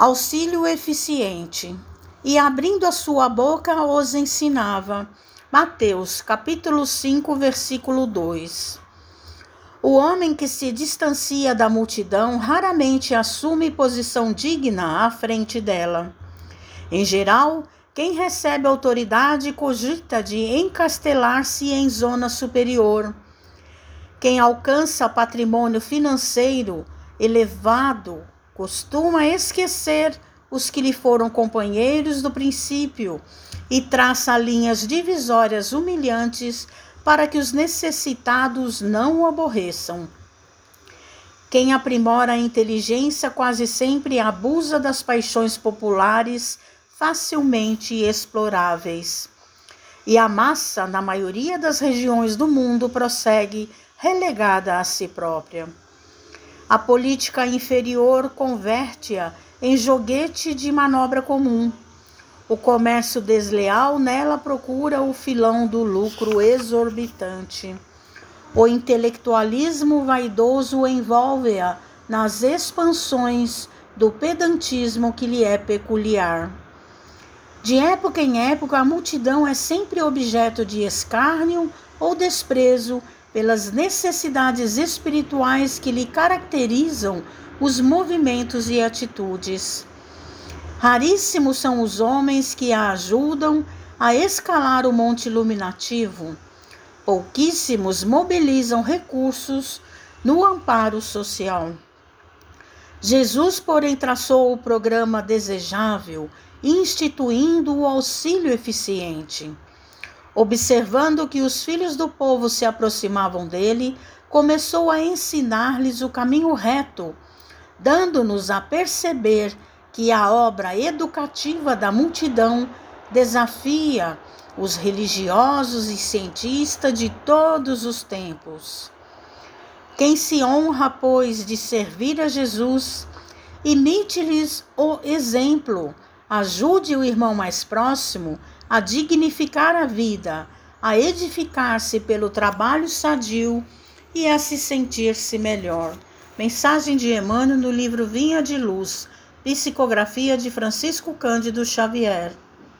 Auxílio eficiente. E abrindo a sua boca os ensinava. Mateus, capítulo 5, versículo 2. O homem que se distancia da multidão raramente assume posição digna à frente dela. Em geral, quem recebe autoridade cogita de encastelar-se em zona superior. Quem alcança patrimônio financeiro elevado costuma esquecer os que lhe foram companheiros do princípio e traça linhas divisórias humilhantes para que os necessitados não o aborreçam. Quem aprimora a inteligência quase sempre abusa das paixões populares facilmente exploráveis. E a massa, na maioria das regiões do mundo, prossegue relegada a si própria. A política inferior converte-a em joguete de manobra comum. O comércio desleal nela procura o filão do lucro exorbitante. O intelectualismo vaidoso envolve-a nas expansões do pedantismo que lhe é peculiar. De época em época, a multidão é sempre objeto de escárnio ou desprezo pelas necessidades espirituais que lhe caracterizam os movimentos e atitudes. Raríssimos são os homens que a ajudam a escalar o monte iluminativo. Pouquíssimos mobilizam recursos no amparo social. Jesus, porém, traçou o programa desejável, instituindo o auxílio eficiente. Observando que os filhos do povo se aproximavam dele, começou a ensinar-lhes o caminho reto, dando-nos a perceber que a obra educativa da multidão desafia os religiosos e cientistas de todos os tempos. Quem se honra, pois, de servir a Jesus, imite-lhes o exemplo, ajude o irmão mais próximo a dignificar a vida, a edificar-se pelo trabalho sadio e a se sentir-se melhor. Mensagem de Emmanuel no livro Vinha de Luz, psicografia de Francisco Cândido Xavier.